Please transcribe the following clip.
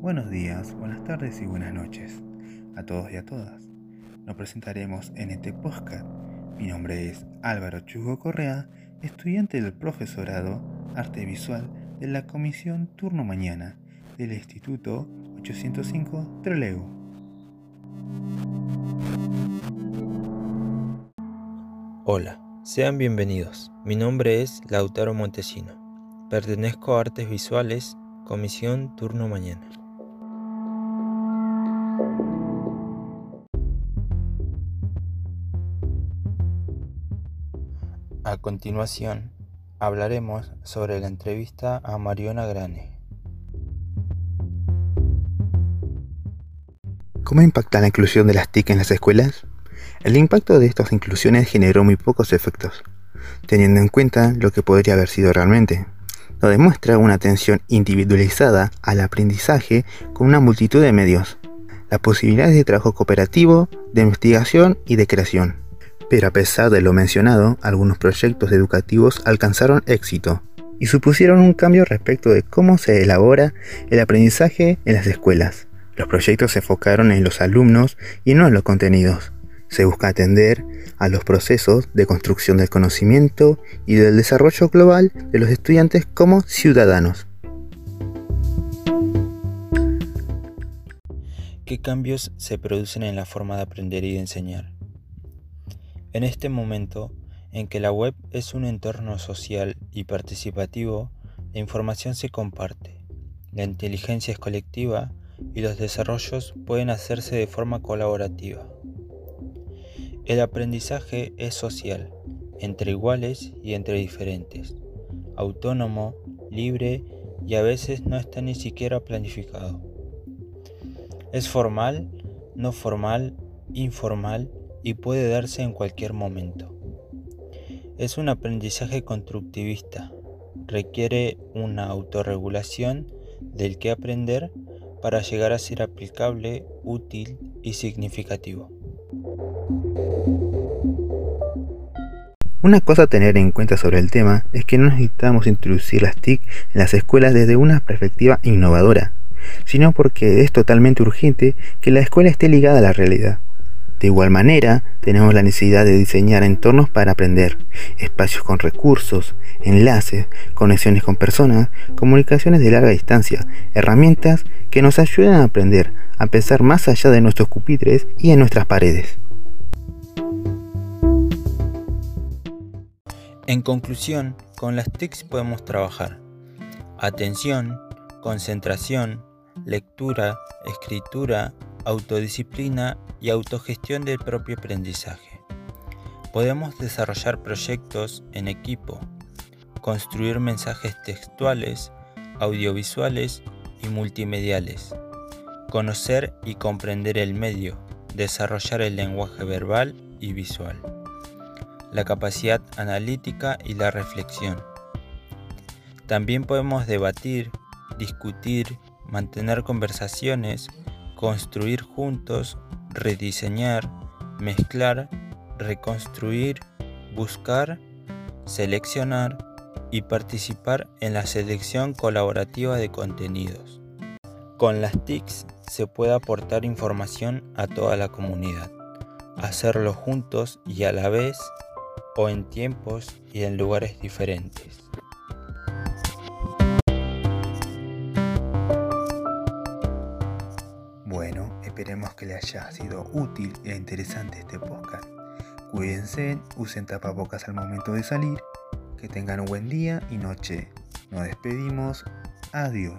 Buenos días, buenas tardes y buenas noches a todos y a todas. Nos presentaremos en este podcast. Mi nombre es Álvaro Chugo Correa, estudiante del profesorado Arte Visual de la Comisión Turno Mañana del Instituto 805 Trelew. Hola, sean bienvenidos. Mi nombre es Lautaro Montesino. Pertenezco a Artes Visuales, Comisión Turno Mañana. A continuación, hablaremos sobre la entrevista a Mariona Grane. ¿Cómo impacta la inclusión de las TIC en las escuelas? El impacto de estas inclusiones generó muy pocos efectos, teniendo en cuenta lo que podría haber sido realmente. Lo demuestra una atención individualizada al aprendizaje con una multitud de medios, las posibilidades de trabajo cooperativo, de investigación y de creación. Pero a pesar de lo mencionado, algunos proyectos educativos alcanzaron éxito y supusieron un cambio respecto de cómo se elabora el aprendizaje en las escuelas. Los proyectos se enfocaron en los alumnos y no en los contenidos. Se busca atender a los procesos de construcción del conocimiento y del desarrollo global de los estudiantes como ciudadanos. ¿Qué cambios se producen en la forma de aprender y de enseñar? En este momento en que la web es un entorno social y participativo, la información se comparte, la inteligencia es colectiva y los desarrollos pueden hacerse de forma colaborativa. El aprendizaje es social, entre iguales y entre diferentes, autónomo, libre y a veces no está ni siquiera planificado. Es formal, no formal, informal y puede darse en cualquier momento. Es un aprendizaje constructivista, requiere una autorregulación del que aprender para llegar a ser aplicable, útil y significativo. Una cosa a tener en cuenta sobre el tema es que no necesitamos introducir las TIC en las escuelas desde una perspectiva innovadora, sino porque es totalmente urgente que la escuela esté ligada a la realidad. De igual manera, tenemos la necesidad de diseñar entornos para aprender, espacios con recursos, enlaces, conexiones con personas, comunicaciones de larga distancia, herramientas que nos ayuden a aprender, a pensar más allá de nuestros pupitres y en nuestras paredes. En conclusión, con las TICs podemos trabajar atención, concentración, lectura, escritura, autodisciplina y autogestión del propio aprendizaje. Podemos desarrollar proyectos en equipo, construir mensajes textuales, audiovisuales y multimediales, conocer y comprender el medio, desarrollar el lenguaje verbal y visual la capacidad analítica y la reflexión. También podemos debatir, discutir, mantener conversaciones, construir juntos, rediseñar, mezclar, reconstruir, buscar, seleccionar y participar en la selección colaborativa de contenidos. Con las TICs se puede aportar información a toda la comunidad, hacerlo juntos y a la vez o en tiempos y en lugares diferentes. Bueno, esperemos que les haya sido útil e interesante este podcast. Cuídense, usen tapabocas al momento de salir, que tengan un buen día y noche. Nos despedimos, adiós.